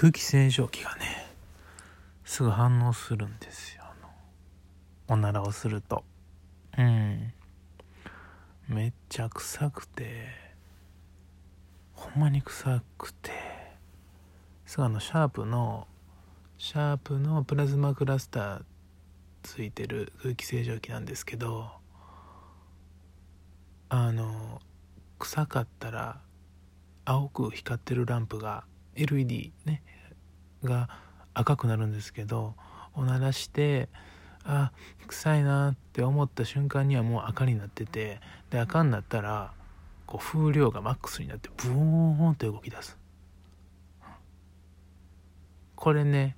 空気清浄機がねすぐ反応するんですよ。おならをすると。うん。めっちゃ臭くてほんまに臭くてすぐあのシャープのシャープのプラズマクラスターついてる空気清浄機なんですけどあの臭かったら青く光ってるランプが LED ねが赤くなるんですけどおならしてあ臭いなって思った瞬間にはもう赤になっててで赤になったらこう風量がマックスになってブーンって動き出す。これね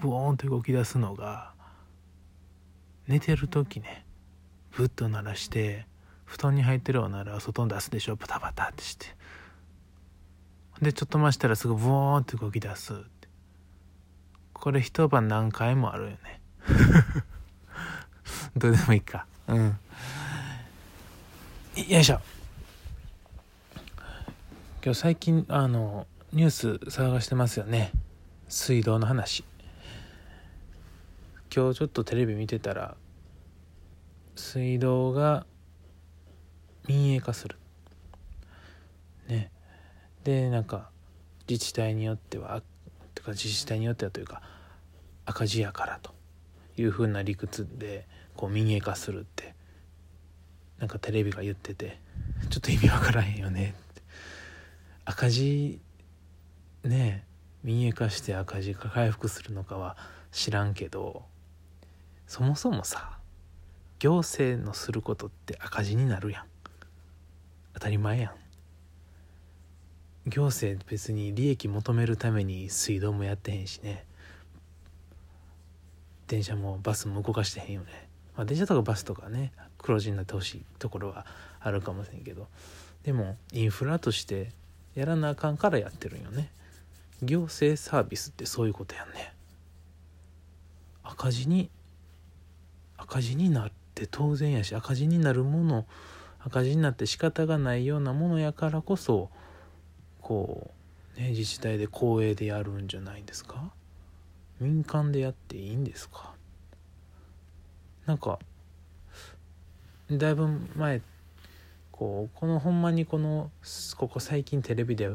ブーンと動き出すのが寝てる時ねブッと鳴らして布団に入ってるおならを外に出すでしょバタバタってして。でちょっと増したらすぐブーンって動き出すこれ一晩何回もあるよね。どうでもいいか。うん。よいしょ。今日最近あのニュース探してますよね。水道の話。今日ちょっとテレビ見てたら水道が民営化する。ねでなんか自治体によってはとか自治体によってはというか赤字やからというふうな理屈でこう民営化するってなんかテレビが言っててちょっと意味わからへんよねって。赤字ね民営化して赤字が回復するのかは知らんけどそもそもさ行政のすることって赤字になるやん。当たり前やん。行政別に利益求めるために水道もやってへんしね。電車もバスも動かしてへんよね、まあ、電車とかバスとかね黒字になってほしいところはあるかもしれんけど。でもインフラとしてやらなあかんからやってるんよね。行政サービスってそういうことやんね。赤字に赤字になって当然やし赤字になるもの赤字になって仕方がないようなものやからこそこう、ね、自治体で公営でやるんじゃないですか？民間でやっていいんですか？なんかだいぶ前こうこのほんまにこのここ最近テレビで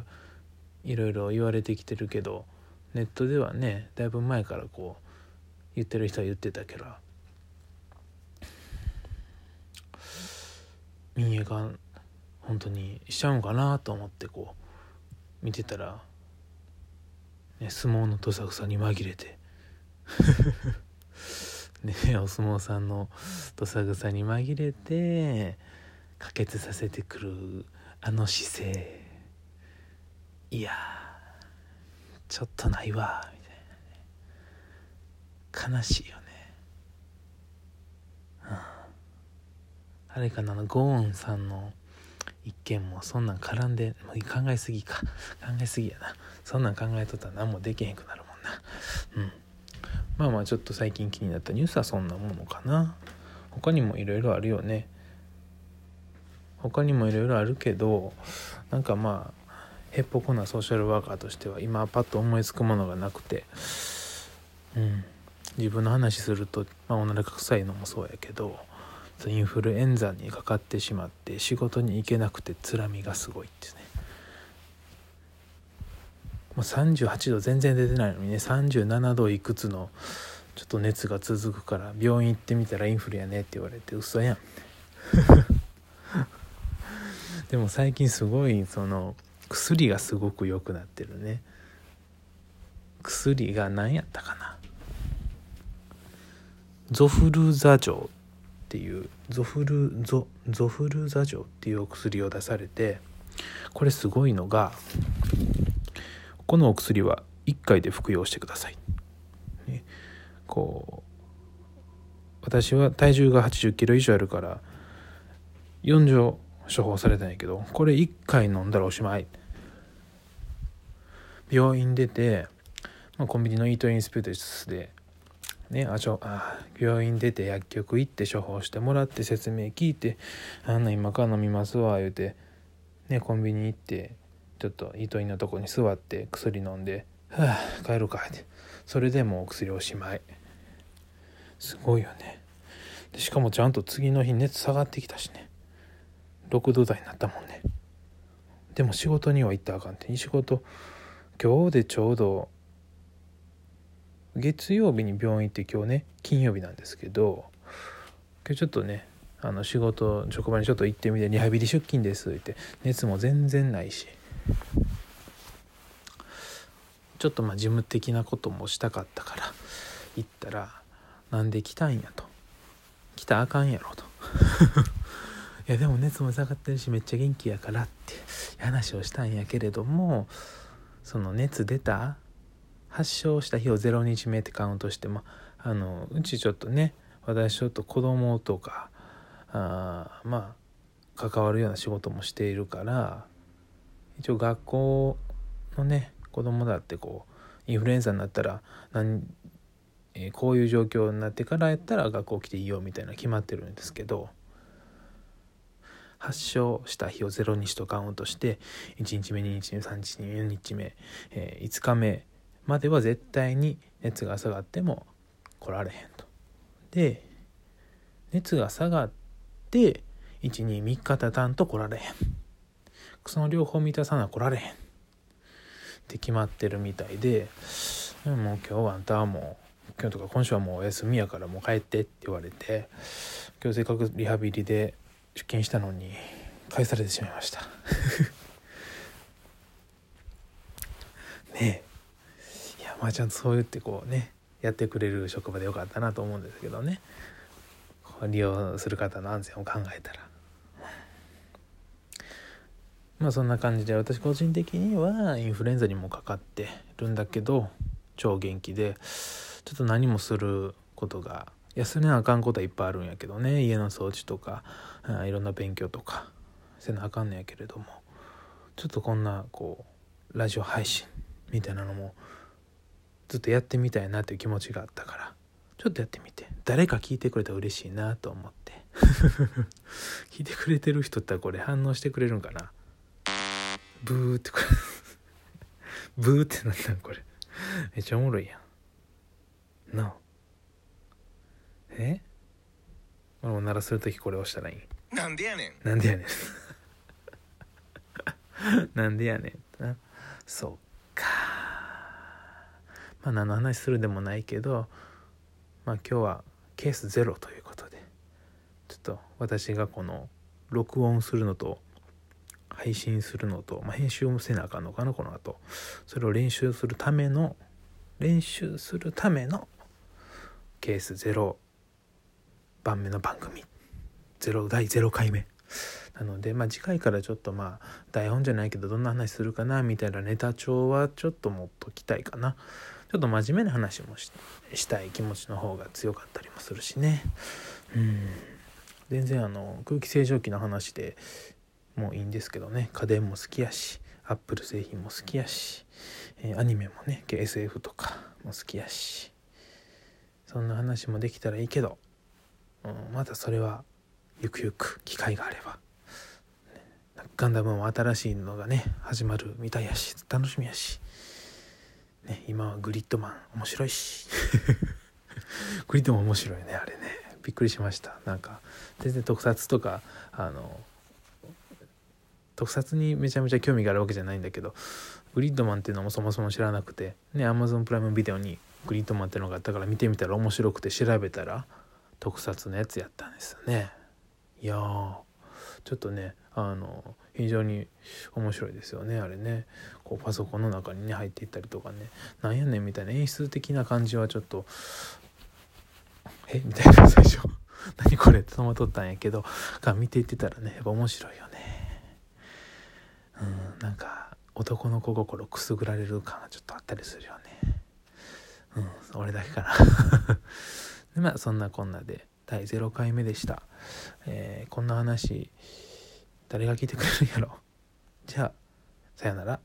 いろいろ言われてきてるけどネットではねだいぶ前からこう言ってる人は言ってたけど民営化本当にしちゃうんかなと思ってこう見てたら、ね、相撲のどさくさに紛れて。ねお相撲さんのどさくさに紛れて可決させてくるあの姿勢。いやちょっとないわみたいな、ね、悲しいよね、うん、あれかなのゴーンさんの一件もそんなん絡んでもう考えすぎか。考えすぎやな。そんなん考えとったら何もできへんくなるもんな。うん。まあまあちょっと最近気になったニュースはそんなものかな。他にもいろいろあるよね。他にもいろいろあるけどなんかまあへっぽこなソーシャルワーカーとしては今パッと思いつくものがなくて。うん。自分の話すると、まあ、おならか臭いのもそうやけど。インフルエンザにかかってしまって仕事に行けなくてつらみがすごいってね。もう38度全然出てないのにね37度いくつのちょっと熱が続くから病院行ってみたらインフルやねって言われて嘘やん。でも最近すごいその薬がすごく良くなってるね。薬が何やったかな。ゾフルザ錠っていうゾフルゾゾフルザ錠っていうお薬を出されてこれすごいのがこのお薬は1回で服用してください、ね、こう私は体重が80キロ以上あるから4錠処方されたんやけどこれ1回飲んだらおしまい。病院出て、まあ、コンビニのイートインスピースでね、あちょあ病院出て薬局行って処方してもらって説明聞いて「あんな今から飲みますわ」言うて、ね、コンビニ行ってちょっとイートインのとこに座って薬飲んで「はあ帰るかって。それでもうお薬おしまい。すごいよね。でしかもちゃんと次の日熱下がってきたしね。6度台になったもんね。でも仕事には行ったらあかんって。仕事今日でちょうど月曜日に病院行って今日ね金曜日なんですけど今日ちょっとねあの仕事職場にちょっと行ってみてリハビリ出勤ですって熱も全然ないしちょっとまあ事務的なこともしたかったから行ったら「なんで来たんや」と「来たあかんやろ」と。いやでも熱も下がってるしめっちゃ元気やからって話をしたんやけれどもその熱出た発症した日を0日目ってカウントしてもあのうちちょっとね私ちょっと子供とかあまあ関わるような仕事もしているから一応学校のね子供だってこうインフルエンザになったら何、えー、こういう状況になってからやったら学校来ていいよみたいな決まってるんですけど発症した日を0日とカウントして1日目2日目3日目4日目、えー、5日目までは絶対に熱が下がっても来られへんと。で熱が下がって123日経たんと来られへん。その両方満たさな来られへん。って決まってるみたいでもう今日はあんたはもう今日とか今週はもうお休みやからもう帰ってって言われて今日せっかくリハビリで出勤したのに返されてしまいましたねえいやまあちゃんとそう言ってこうねやってくれる職場でよかったなと思うんですけどね。利用する方の安全を考えたら。まあそんな感じで私個人的にはインフルエンザにもかかってるんだけど超元気でちょっと何もすることが休めなあかんことはいっぱいあるんやけどね。家の掃除とかいろんな勉強とかせなあかんのやけれどもちょっとこんなこうラジオ配信みたいなのもずっとやってみたいなという気持ちがあったからちょっとやってみて。誰か聞いてくれたら嬉しいなと思って。聞いてくれてる人ってこれ反応してくれるんかな。ブーってこれ。ブーってなったんこれ。めっちゃおもろいやん。なあ。え？俺も鳴らす時これ押したらいい。なんでやねん。なんでやねん。なんでやねんな。そっかまあ何の話するでもないけどまあ今日はケースゼロということでちょっと私がこの録音するのと配信するのと、まあ、編集もせなあかんのかなこの後。それを練習するための練習するためのケース0番目の番組。0第0回目。なので、まあ、次回からちょっとまあ台本じゃないけどどんな話するかなみたいなネタ帳はちょっと持っときたいかな。ちょっと真面目な話もしたい気持ちの方が強かったりもするしね。うん。全然あの空気清浄機の話でもういいんですけどね。家電も好きやしアップル製品も好きやし、えー、アニメもね SF とかも好きやし。そんな話もできたらいいけど、うん、まだそれはゆくゆく機会があれば、ガンダムも新しいのがね始まるみたいやし楽しみやし、ね、今はグリッドマン面白いし。グリッドマン面白いねあれね。びっくりしました。なんか全然特撮とかあの特撮にめちゃめちゃ興味があるわけじゃないんだけどグリッドマンっていうのもそもそも知らなくてね Amazon プライムビデオにグリッドマンっていうのがあったから見てみたら面白くて調べたら特撮のやつやったんですよね。いやちょっとねあの非常に面白いですよねあれね。こうパソコンの中にね入っていったりとかね。なんやねんみたいな。演出的な感じはちょっとえ？みたいな 最初。何これ？って戸惑ったんやけど。が見ていってたらねやっぱ面白いよね。うんなんか男の子心くすぐられる感がちょっとあったりするよね。うん俺だけかな。でまあそんなこんなで第0回目でした、えー、こんな話誰が聞いてくれるんやろ。じゃあさよなら。